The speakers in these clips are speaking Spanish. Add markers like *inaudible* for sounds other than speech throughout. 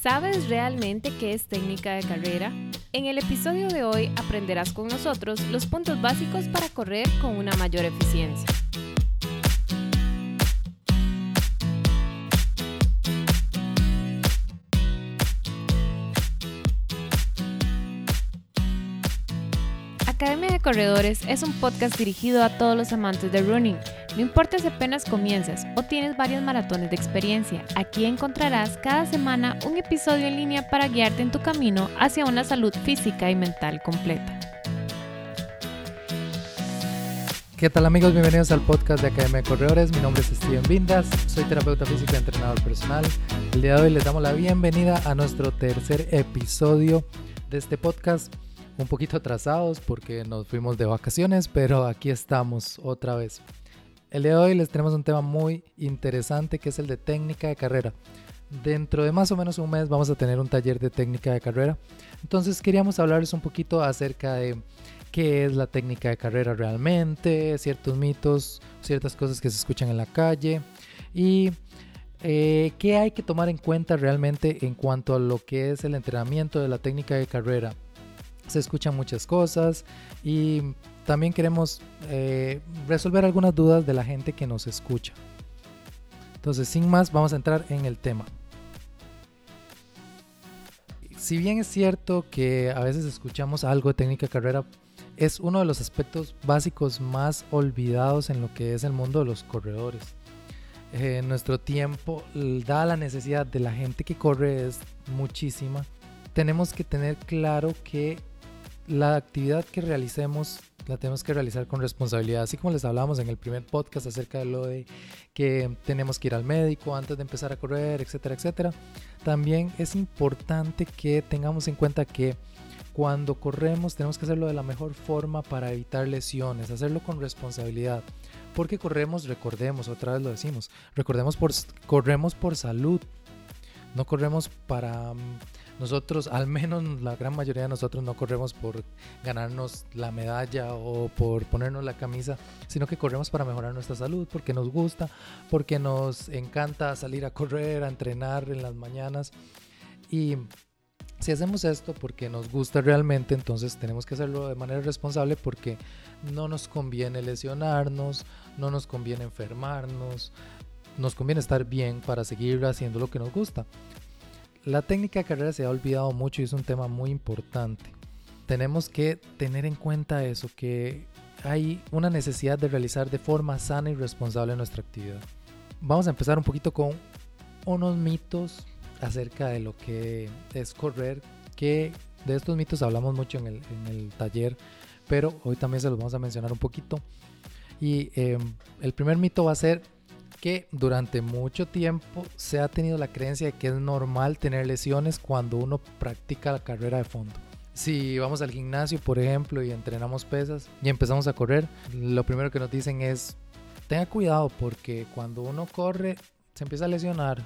¿Sabes realmente qué es técnica de carrera? En el episodio de hoy aprenderás con nosotros los puntos básicos para correr con una mayor eficiencia. Academia de Corredores es un podcast dirigido a todos los amantes de running. No importa si apenas comienzas o tienes varios maratones de experiencia, aquí encontrarás cada semana un episodio en línea para guiarte en tu camino hacia una salud física y mental completa. ¿Qué tal amigos? Bienvenidos al podcast de Academia de Corredores. Mi nombre es Steven Vindas, soy terapeuta físico y entrenador personal. El día de hoy les damos la bienvenida a nuestro tercer episodio de este podcast un poquito atrasados porque nos fuimos de vacaciones, pero aquí estamos otra vez. El día de hoy les tenemos un tema muy interesante que es el de técnica de carrera. Dentro de más o menos un mes vamos a tener un taller de técnica de carrera. Entonces queríamos hablarles un poquito acerca de qué es la técnica de carrera realmente, ciertos mitos, ciertas cosas que se escuchan en la calle y eh, qué hay que tomar en cuenta realmente en cuanto a lo que es el entrenamiento de la técnica de carrera se escuchan muchas cosas y también queremos eh, resolver algunas dudas de la gente que nos escucha. Entonces, sin más, vamos a entrar en el tema. Si bien es cierto que a veces escuchamos algo de técnica carrera, es uno de los aspectos básicos más olvidados en lo que es el mundo de los corredores. Eh, nuestro tiempo, da la necesidad de la gente que corre, es muchísima. Tenemos que tener claro que la actividad que realicemos la tenemos que realizar con responsabilidad, así como les hablábamos en el primer podcast acerca de lo de que tenemos que ir al médico antes de empezar a correr, etcétera, etcétera. También es importante que tengamos en cuenta que cuando corremos tenemos que hacerlo de la mejor forma para evitar lesiones, hacerlo con responsabilidad. Porque corremos, recordemos, otra vez lo decimos, recordemos por corremos por salud, no corremos para nosotros, al menos la gran mayoría de nosotros no corremos por ganarnos la medalla o por ponernos la camisa, sino que corremos para mejorar nuestra salud, porque nos gusta, porque nos encanta salir a correr, a entrenar en las mañanas. Y si hacemos esto porque nos gusta realmente, entonces tenemos que hacerlo de manera responsable porque no nos conviene lesionarnos, no nos conviene enfermarnos, nos conviene estar bien para seguir haciendo lo que nos gusta. La técnica de carrera se ha olvidado mucho y es un tema muy importante. Tenemos que tener en cuenta eso, que hay una necesidad de realizar de forma sana y responsable nuestra actividad. Vamos a empezar un poquito con unos mitos acerca de lo que es correr, que de estos mitos hablamos mucho en el, taller, pero hoy también se los vamos a mencionar un poquito. Y em, el primer mito va a ser que durante mucho tiempo se ha tenido la creencia de que es normal tener lesiones cuando uno practica la carrera de fondo. Si vamos al gimnasio, por ejemplo, y entrenamos pesas y empezamos a correr, lo primero que nos dicen es, tenga cuidado porque cuando uno corre se empieza a lesionar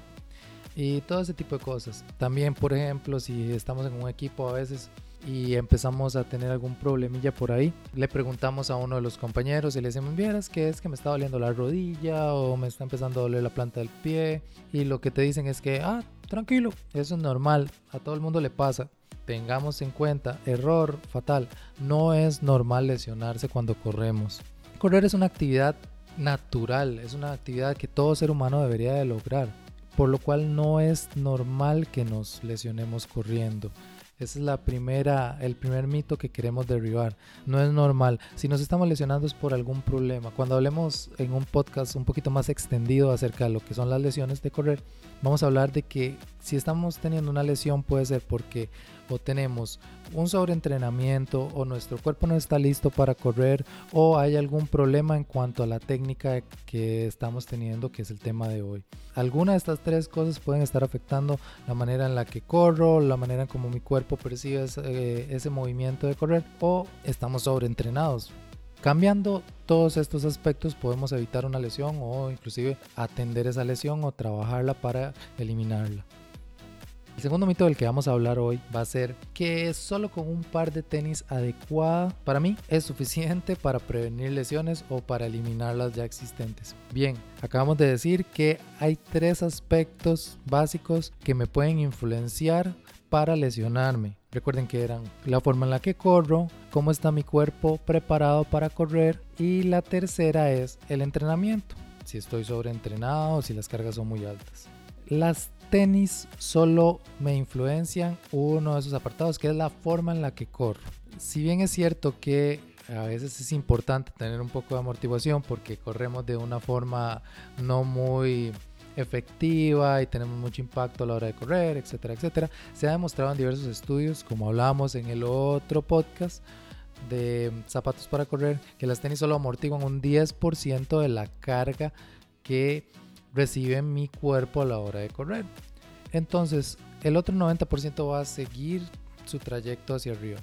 y todo ese tipo de cosas. También, por ejemplo, si estamos en un equipo a veces y empezamos a tener algún problemilla por ahí. Le preguntamos a uno de los compañeros y le decimos, vieras que es que me está doliendo la rodilla o me está empezando a doler la planta del pie y lo que te dicen es que, ah, tranquilo, eso es normal, a todo el mundo le pasa. Tengamos en cuenta, error fatal, no es normal lesionarse cuando corremos. Correr es una actividad natural, es una actividad que todo ser humano debería de lograr, por lo cual no es normal que nos lesionemos corriendo. Ese es la primera, el primer mito que queremos derribar. No es normal. Si nos estamos lesionando es por algún problema. Cuando hablemos en un podcast un poquito más extendido acerca de lo que son las lesiones de correr, vamos a hablar de que si estamos teniendo una lesión puede ser porque o tenemos un sobreentrenamiento o nuestro cuerpo no está listo para correr o hay algún problema en cuanto a la técnica que estamos teniendo que es el tema de hoy. Alguna de estas tres cosas pueden estar afectando la manera en la que corro, la manera en como mi cuerpo percibe ese, eh, ese movimiento de correr o estamos sobreentrenados. Cambiando todos estos aspectos podemos evitar una lesión o inclusive atender esa lesión o trabajarla para eliminarla. El segundo mito del que vamos a hablar hoy va a ser que solo con un par de tenis adecuada para mí es suficiente para prevenir lesiones o para eliminar las ya existentes. Bien, acabamos de decir que hay tres aspectos básicos que me pueden influenciar para lesionarme. Recuerden que eran la forma en la que corro, cómo está mi cuerpo preparado para correr y la tercera es el entrenamiento, si estoy sobreentrenado o si las cargas son muy altas. Las tenis solo me influencian uno de esos apartados que es la forma en la que corro. Si bien es cierto que a veces es importante tener un poco de amortiguación porque corremos de una forma no muy efectiva y tenemos mucho impacto a la hora de correr, etcétera, etcétera. Se ha demostrado en diversos estudios, como hablábamos en el otro podcast de zapatos para correr, que las tenis solo amortiguan un 10% de la carga que recibe mi cuerpo a la hora de correr. Entonces, el otro 90% va a seguir su trayecto hacia arriba.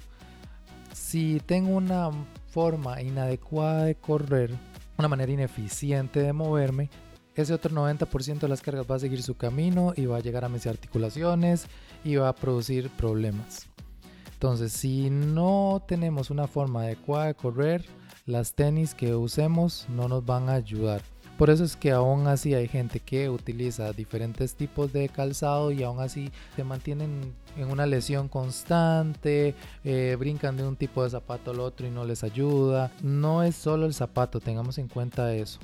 Si tengo una forma inadecuada de correr, una manera ineficiente de moverme, ese otro 90% de las cargas va a seguir su camino y va a llegar a mis articulaciones y va a producir problemas. Entonces, si no tenemos una forma adecuada de correr, las tenis que usemos no nos van a ayudar. Por eso es que aún así hay gente que utiliza diferentes tipos de calzado y aún así se mantienen en una lesión constante, eh, brincan de un tipo de zapato al otro y no les ayuda. No es solo el zapato, tengamos en cuenta eso.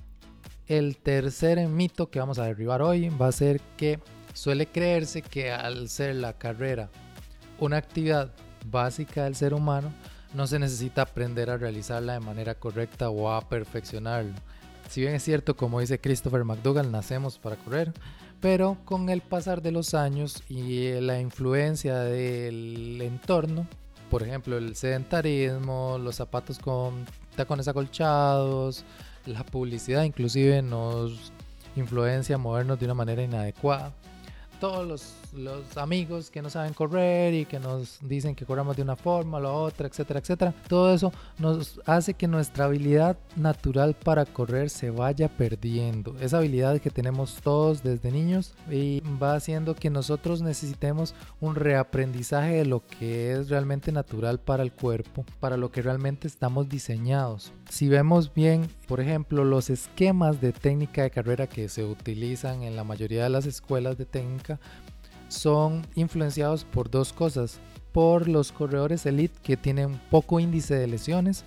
El tercer mito que vamos a derribar hoy va a ser que suele creerse que al ser la carrera una actividad básica del ser humano, no se necesita aprender a realizarla de manera correcta o a perfeccionarlo. Si bien es cierto, como dice Christopher McDougall, nacemos para correr, pero con el pasar de los años y la influencia del entorno, por ejemplo el sedentarismo, los zapatos con tacones acolchados, la publicidad inclusive nos influencia a movernos de una manera inadecuada. Todos los, los, amigos que no saben correr y que nos dicen que corramos de una forma, la otra, etcétera, etcétera. Todo eso nos hace que nuestra habilidad natural para correr se vaya perdiendo. Esa habilidad que tenemos todos desde niños y va haciendo que nosotros necesitemos un reaprendizaje de lo que es realmente natural para el cuerpo, para lo que realmente estamos diseñados. Si vemos bien, por ejemplo, los esquemas de técnica de carrera que se utilizan en la mayoría de las escuelas de técnica son influenciados por dos cosas. Por los corredores elite que tienen poco índice de lesiones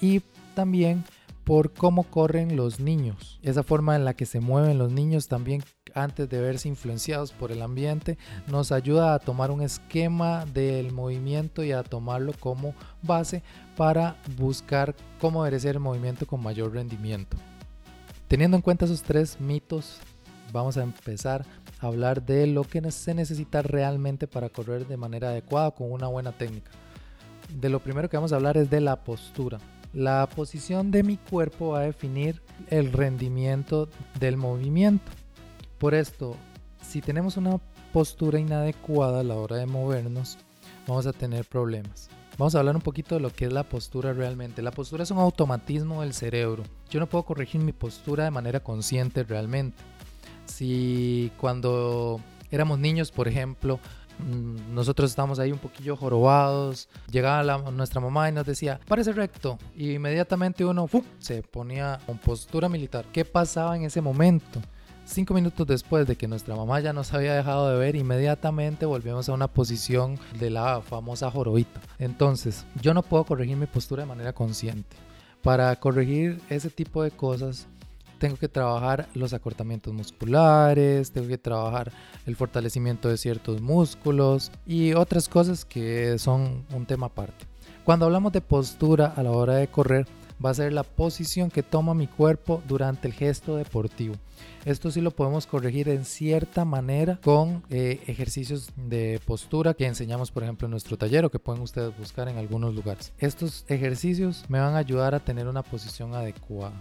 y también por cómo corren los niños. Esa forma en la que se mueven los niños también antes de verse influenciados por el ambiente nos ayuda a tomar un esquema del movimiento y a tomarlo como base para buscar cómo debe ser el movimiento con mayor rendimiento. Teniendo en cuenta esos tres mitos, vamos a empezar hablar de lo que se necesita realmente para correr de manera adecuada con una buena técnica. De lo primero que vamos a hablar es de la postura. La posición de mi cuerpo va a definir el rendimiento del movimiento. Por esto, si tenemos una postura inadecuada a la hora de movernos, vamos a tener problemas. Vamos a hablar un poquito de lo que es la postura realmente. La postura es un automatismo del cerebro. Yo no puedo corregir mi postura de manera consciente realmente. Si cuando éramos niños, por ejemplo, Mm, nosotros estábamos ahí un poquillo jorobados. Llegaba nuestra mamá y nos decía, parece recto. Y inmediatamente uno se ponía en postura militar. ¿Qué pasaba en ese momento? Cinco minutos después de que nuestra mamá ya nos había dejado de ver, inmediatamente volvemos a una posición de la famosa jorobita. Entonces, yo no puedo corregir mi postura de manera consciente. Para corregir ese tipo de cosas, tengo que trabajar los acortamientos musculares, tengo que trabajar el fortalecimiento de ciertos músculos y otras cosas que son un tema aparte. Cuando hablamos de postura a la hora de correr, va a ser la posición que toma mi cuerpo durante el gesto deportivo. Esto sí lo podemos corregir en cierta manera con eh, ejercicios de postura que enseñamos por ejemplo en nuestro taller o que pueden ustedes buscar en algunos lugares. Estos ejercicios me van a ayudar a tener una posición adecuada.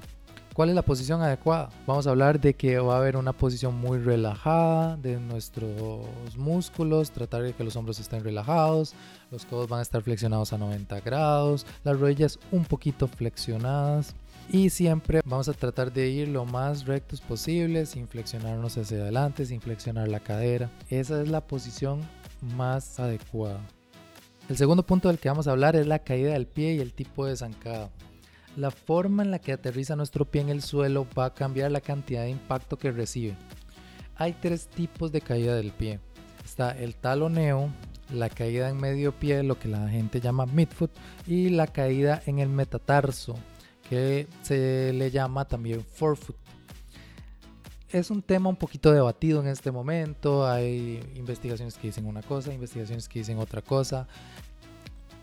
¿Cuál es la posición adecuada? Vamos a hablar de que va a haber una posición muy relajada de nuestros músculos, tratar de que los hombros estén relajados, los codos van a estar flexionados a 90 grados, las rodillas un poquito flexionadas y siempre vamos a tratar de ir lo más rectos posible sin flexionarnos hacia adelante, sin flexionar la cadera. Esa es la posición más adecuado. El segundo punto del que vamos a hablar es la caída del pie y el tipo de zancada. La forma en la que aterriza nuestro pie en el suelo va a cambiar la cantidad de impacto que recibe. Hay tres tipos de caída del pie. Está el taloneo, la caída en medio pie, lo que la gente llama midfoot, y la caída en el metatarso, que se le llama también forefoot. Es un tema un poquito debatido en este momento, hay investigaciones que dicen una cosa, investigaciones que dicen otra cosa.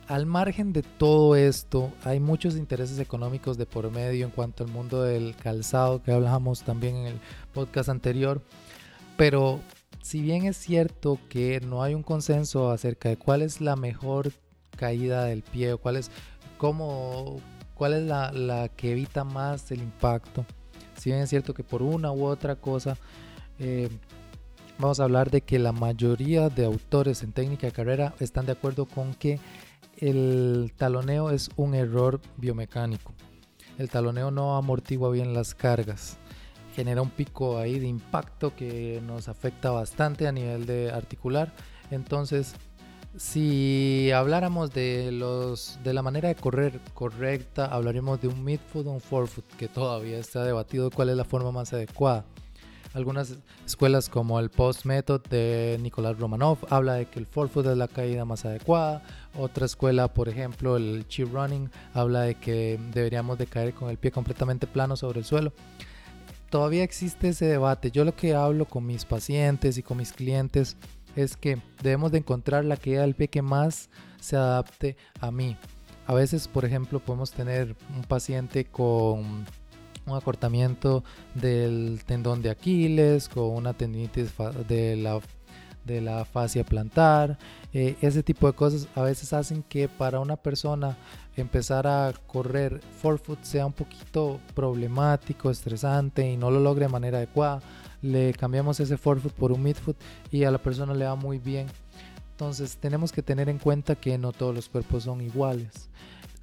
Al margen de todo esto, hay muchos intereses económicos de por medio en cuanto al mundo del calzado que hablamos también en el podcast anterior, pero si bien es cierto que no hay un consenso acerca de cuál es la mejor caída del pie o cuál es, cómo, cuál es la, que evita más el impacto, si bien es cierto que por una u otra cosa, eh, vamos a hablar de que la mayoría de autores en técnica de carrera están de acuerdo con que el taloneo es un error biomecánico. El taloneo no amortigua bien las cargas genera un pico ahí de impacto que nos afecta bastante a nivel de articular. Entonces, si habláramos de los de la manera de correr correcta, hablaríamos de un midfoot o un forefoot, que todavía está debatido cuál es la forma más adecuada. Algunas escuelas como el Post Method de Nicolás Romanov habla de que el forefoot es la caída más adecuada. Otra escuela, por ejemplo, el Chip Running, habla de que deberíamos de caer con el pie completamente plano sobre el suelo todavía existe ese debate. Yo lo que hablo con mis pacientes y con mis clientes es que debemos de encontrar la caída del pie que más se adapte a mí. A veces, por ejemplo, podemos tener un paciente con un acortamiento del tendón de Aquiles, con una tendinitis de la, de la fascia plantar. Eh, ese tipo de cosas a veces hacen que para una persona empezar a correr forefoot sea un poquito problemático, estresante y no lo logre de manera adecuada, le cambiamos ese forefoot por un midfoot y a la persona le va muy bien. Entonces tenemos que tener en cuenta que no todos los cuerpos son iguales.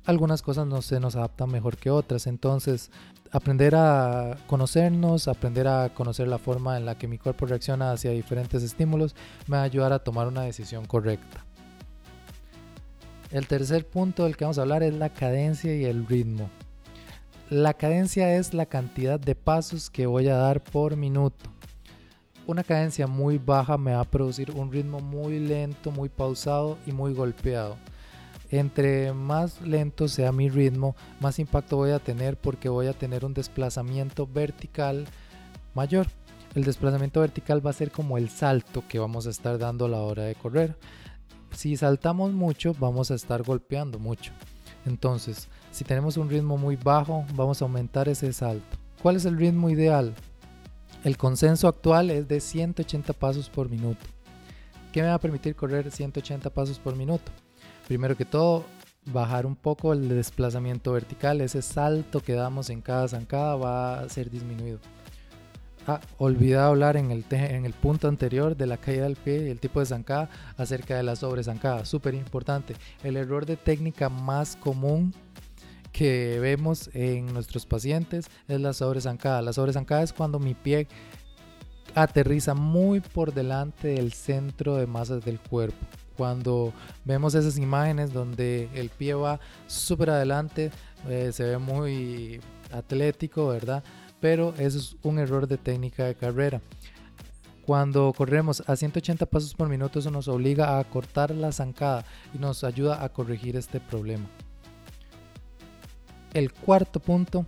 Algunas cosas no se nos adaptan mejor que otras. Entonces aprender a conocernos, aprender a conocer la forma en la que mi cuerpo reacciona hacia diferentes estímulos me va a ayudar a tomar una decisión correcta. El tercer punto del que vamos a hablar es la cadencia y el ritmo. La cadencia es la cantidad de pasos que voy a dar por minuto. Una cadencia muy baja me va a producir un ritmo muy lento, muy pausado y muy golpeado. Entre más lento sea mi ritmo, más impacto voy a tener porque voy a tener un desplazamiento vertical mayor. El desplazamiento vertical va a ser como el salto que vamos a estar dando a la hora de correr si saltamos mucho, vamos a estar golpeando mucho. Entonces, si tenemos un ritmo muy bajo, vamos a aumentar ese salto. ¿Cuál es el ritmo ideal? El consenso actual es de 180 pasos por minuto. ¿Qué me va a permitir correr 180 pasos por minuto? Primero que todo, bajar un poco el desplazamiento vertical, ese salto que damos en cada zancada va a ser disminuido. Ah, olvidado hablar en el, en el punto anterior de la caída del pie y el tipo de zancada acerca de la sobrezancada. Súper importante. El error de técnica más común que vemos en nuestros pacientes es la sobrezancada. La sobrezancada es cuando mi pie aterriza muy por delante del centro de masas del cuerpo. Cuando vemos esas imágenes donde el pie va súper adelante, eh, se ve muy atlético, ¿verdad? pero eso es un error de técnica de carrera. Cuando corremos a 180 pasos por minuto, eso nos obliga a cortar la zancada y nos ayuda a corregir este problema. El cuarto punto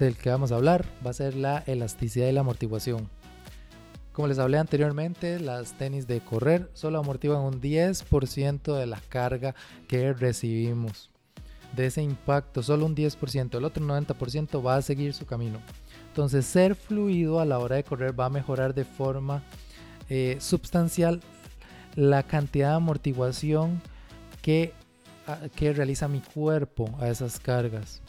del que vamos a hablar va a ser la elasticidad y la amortiguación. Como les hablé anteriormente, las tenis de correr solo amortiguan un 10% de la carga que recibimos. De ese impacto, solo un 10%, el otro 90% va a seguir su camino. Entonces ser fluido a la hora de correr va a mejorar de forma eh, sustancial la cantidad de amortiguación que, ah, que realiza mi cuerpo a esas cargas.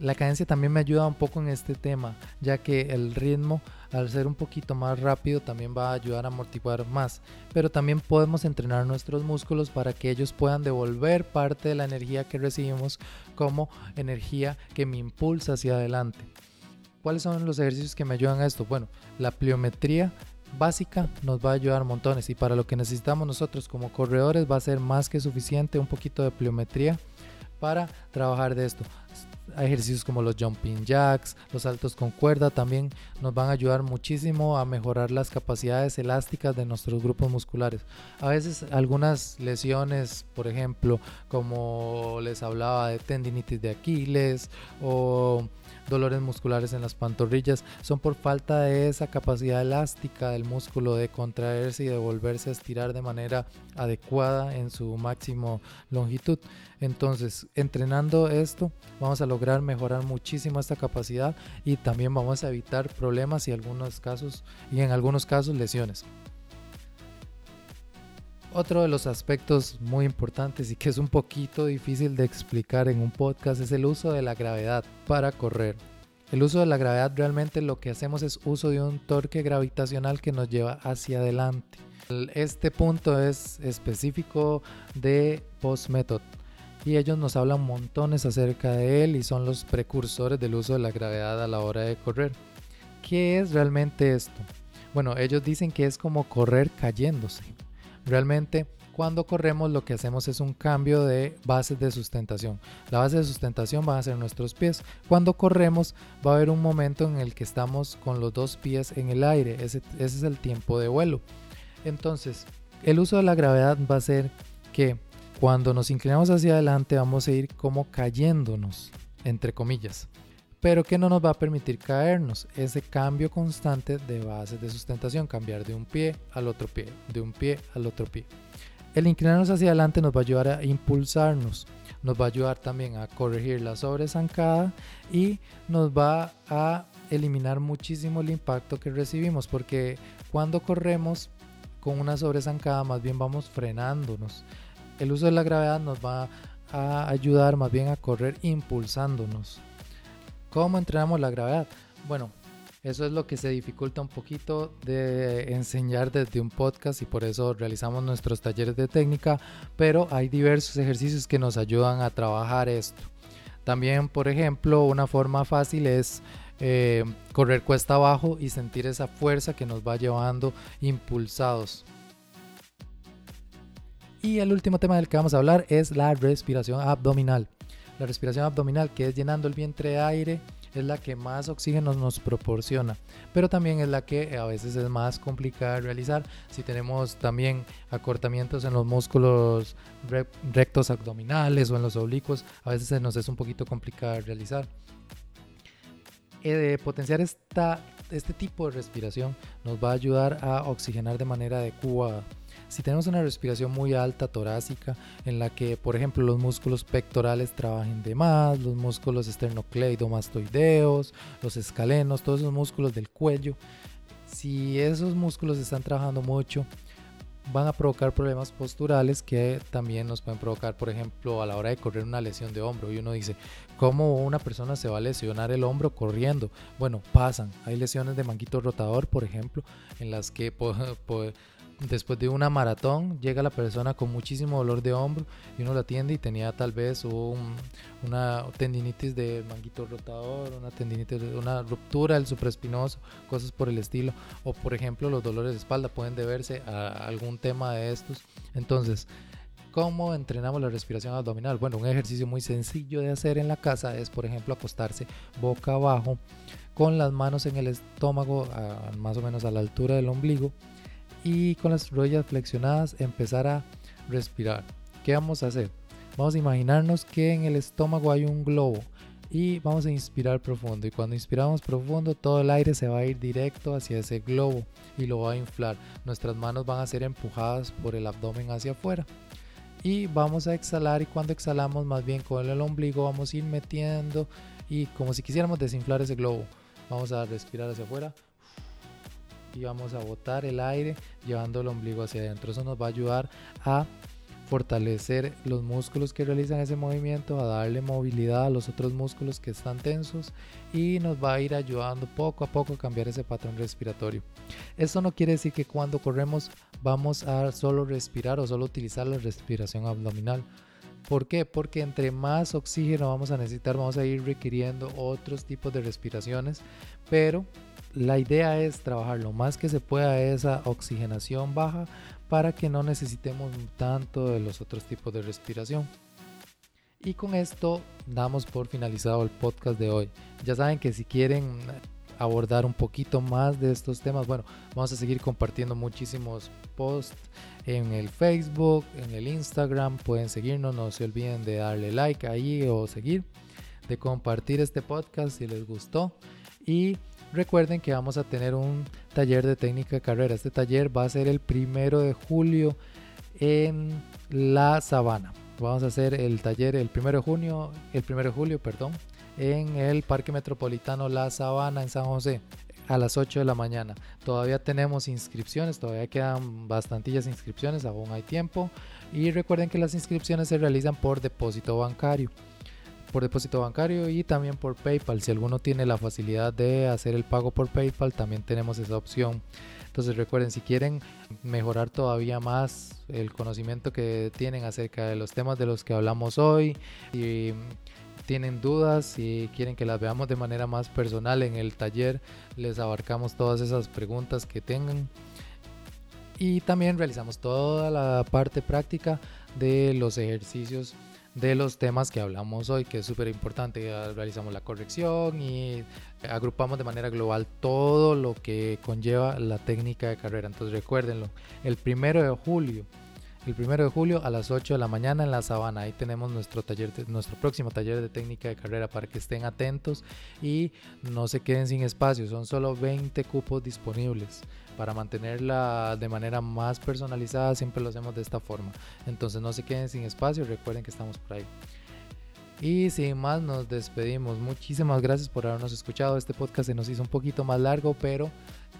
La cadencia también me ayuda un poco en este tema, ya que el ritmo, al ser un poquito más rápido, también va a ayudar a amortiguar más. Pero también podemos entrenar nuestros músculos para que ellos puedan devolver parte de la energía que recibimos como energía que me impulsa hacia adelante. ¿Cuáles son los ejercicios que me ayudan a esto? Bueno, la pliometría básica nos va a ayudar montones y para lo que necesitamos nosotros como corredores va a ser más que suficiente un poquito de pliometría para trabajar de esto. Ejercicios como los jumping jacks, los saltos con cuerda también nos van a ayudar muchísimo a mejorar las capacidades elásticas de nuestros grupos musculares. A veces algunas lesiones, por ejemplo, como les hablaba de tendinitis de Aquiles o dolores musculares en las pantorrillas son por falta de esa capacidad elástica del músculo de contraerse y de volverse a estirar de manera adecuada en su máximo longitud. Entonces, entrenando esto, vamos a lograr mejorar muchísimo esta capacidad y también vamos a evitar problemas y algunos casos y en algunos casos lesiones. Otro de los aspectos muy importantes y que es un poquito difícil de explicar en un podcast es el uso de la gravedad para correr. El uso de la gravedad realmente lo que hacemos es uso de un torque gravitacional que nos lleva hacia adelante. Este punto es específico de Post Method y ellos nos hablan montones acerca de él y son los precursores del uso de la gravedad a la hora de correr. ¿Qué es realmente esto? Bueno, ellos dicen que es como correr cayéndose. Realmente cuando corremos lo que hacemos es un cambio de bases de sustentación. La base de sustentación van a ser nuestros pies. Cuando corremos va a haber un momento en el que estamos con los dos pies en el aire. Ese, ese es el tiempo de vuelo. Entonces, el uso de la gravedad va a ser que cuando nos inclinamos hacia adelante vamos a ir como cayéndonos, entre comillas pero que no nos va a permitir caernos. Ese cambio constante de bases de sustentación, cambiar de un pie al otro pie, de un pie al otro pie. El inclinarnos hacia adelante nos va a ayudar a impulsarnos, nos va a ayudar también a corregir la sobresancada y nos va a eliminar muchísimo el impacto que recibimos, porque cuando corremos con una sobresancada más bien vamos frenándonos. El uso de la gravedad nos va a ayudar más bien a correr impulsándonos. ¿Cómo entrenamos la gravedad? Bueno, eso es lo que se dificulta un poquito de enseñar desde un podcast y por eso realizamos nuestros talleres de técnica, pero hay diversos ejercicios que nos ayudan a trabajar esto. También, por ejemplo, una forma fácil es eh, correr cuesta abajo y sentir esa fuerza que nos va llevando impulsados. Y el último tema del que vamos a hablar es la respiración abdominal. La respiración abdominal, que es llenando el vientre de aire, es la que más oxígeno nos proporciona, pero también es la que a veces es más complicada de realizar. Si tenemos también acortamientos en los músculos rectos abdominales o en los oblicuos, a veces se nos es un poquito complicada de realizar. Eh, potenciar esta, este tipo de respiración nos va a ayudar a oxigenar de manera adecuada si tenemos una respiración muy alta torácica en la que, por ejemplo, los músculos pectorales trabajen de más, los músculos esternocleidomastoideos, los escalenos, todos esos músculos del cuello, si esos músculos están trabajando mucho, van a provocar problemas posturales que también nos pueden provocar, por ejemplo, a la hora de correr una lesión de hombro. Y uno dice, ¿cómo una persona se va a lesionar el hombro corriendo? Bueno, pasan. Hay lesiones de manguito rotador, por ejemplo, en las que *laughs* después de una maratón llega la persona con muchísimo dolor de hombro y uno la atiende y tenía tal vez una tendinitis de manguito rotador, una tendinitis, una ruptura del supraespinoso, cosas por el estilo. O por ejemplo los dolores de espalda pueden deberse a algún tema de estos. Entonces, ¿Cómo entrenamos la respiración abdominal? Bueno, un ejercicio muy sencillo de hacer en la casa es, por ejemplo, acostarse boca abajo con las manos en el estómago, más o menos a la altura del ombligo, y con las rodillas flexionadas empezar a respirar. ¿Qué vamos a hacer? Vamos a imaginarnos que en el estómago hay un globo y vamos a inspirar profundo y cuando inspiramos profundo todo el aire se va a ir directo hacia ese globo y lo va a inflar. Nuestras manos van a ser empujadas por el abdomen hacia afuera y vamos a exhalar y cuando exhalamos más bien con el ombligo vamos a ir metiendo y como si quisiéramos desinflar ese globo. Vamos a respirar hacia afuera y vamos a botar el aire llevando el ombligo hacia adentro. Eso nos va a ayudar a fortalecer los músculos que realizan ese movimiento, a darle movilidad a los otros músculos que están tensos y nos va a ir ayudando poco a poco a cambiar ese patrón respiratorio. Esto no quiere decir que cuando corremos vamos a solo respirar o solo utilizar la respiración abdominal. ¿Por qué? Porque entre más oxígeno vamos a necesitar, vamos a ir requiriendo otros tipos de respiraciones, pero la idea es trabajar lo más que se pueda esa oxigenación baja para que no necesitemos tanto de los otros tipos de respiración. Y con esto damos por finalizado el podcast de hoy. Ya saben que si quieren abordar un poquito más de estos temas, bueno, vamos a seguir compartiendo muchísimos posts en el Facebook, en el Instagram. Pueden seguirnos, no se olviden de darle like ahí o seguir, de compartir este podcast si les gustó. Y recuerden que vamos a tener un taller de técnica de carrera. Este taller va a ser el primero de julio en La Sabana. Vamos a hacer el taller el primero de junio, el primero de julio, perdón, en el Parque Metropolitano La Sabana en San José a las 8 de la mañana. Todavía tenemos inscripciones, todavía quedan bastantillas inscripciones, aún hay tiempo. Y recuerden que las inscripciones se realizan por depósito bancario por depósito bancario y también por PayPal. Si alguno tiene la facilidad de hacer el pago por PayPal, también tenemos esa opción. Entonces recuerden, si quieren mejorar todavía más el conocimiento que tienen acerca de los temas de los que hablamos hoy y tienen dudas y quieren que las veamos de manera más personal en el taller, les abarcamos todas esas preguntas que tengan. Y también realizamos toda la parte práctica de los ejercicios de los temas que hablamos hoy, que es súper importante. Realizamos la corrección y agrupamos de manera global todo lo que conlleva la técnica de carrera. Entonces recuérdenlo, el primero de julio el primero de julio a las 8 de la mañana en la sabana. Ahí tenemos nuestro taller, nuestro próximo taller de técnica de carrera para que estén atentos y no se queden sin espacio. Son solo 20 cupos disponibles. Para mantenerla de manera más personalizada, siempre lo hacemos de esta forma. Entonces no se queden sin espacio, recuerden que estamos por ahí. Y sin más nos despedimos. Muchísimas gracias por habernos escuchado. Este podcast se nos hizo un poquito más largo, pero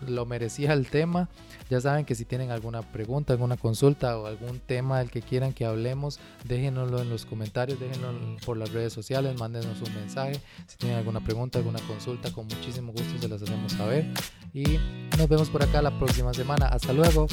lo merecía el tema. Ya saben que si tienen alguna pregunta, alguna consulta o algún tema del que quieran que hablemos, déjenoslo en los comentarios, déjenlo por las redes sociales, mándenos un mensaje. Si tienen alguna pregunta, alguna consulta, con muchísimo gusto se las hacemos saber. Y nos vemos por acá la próxima semana. Hasta luego.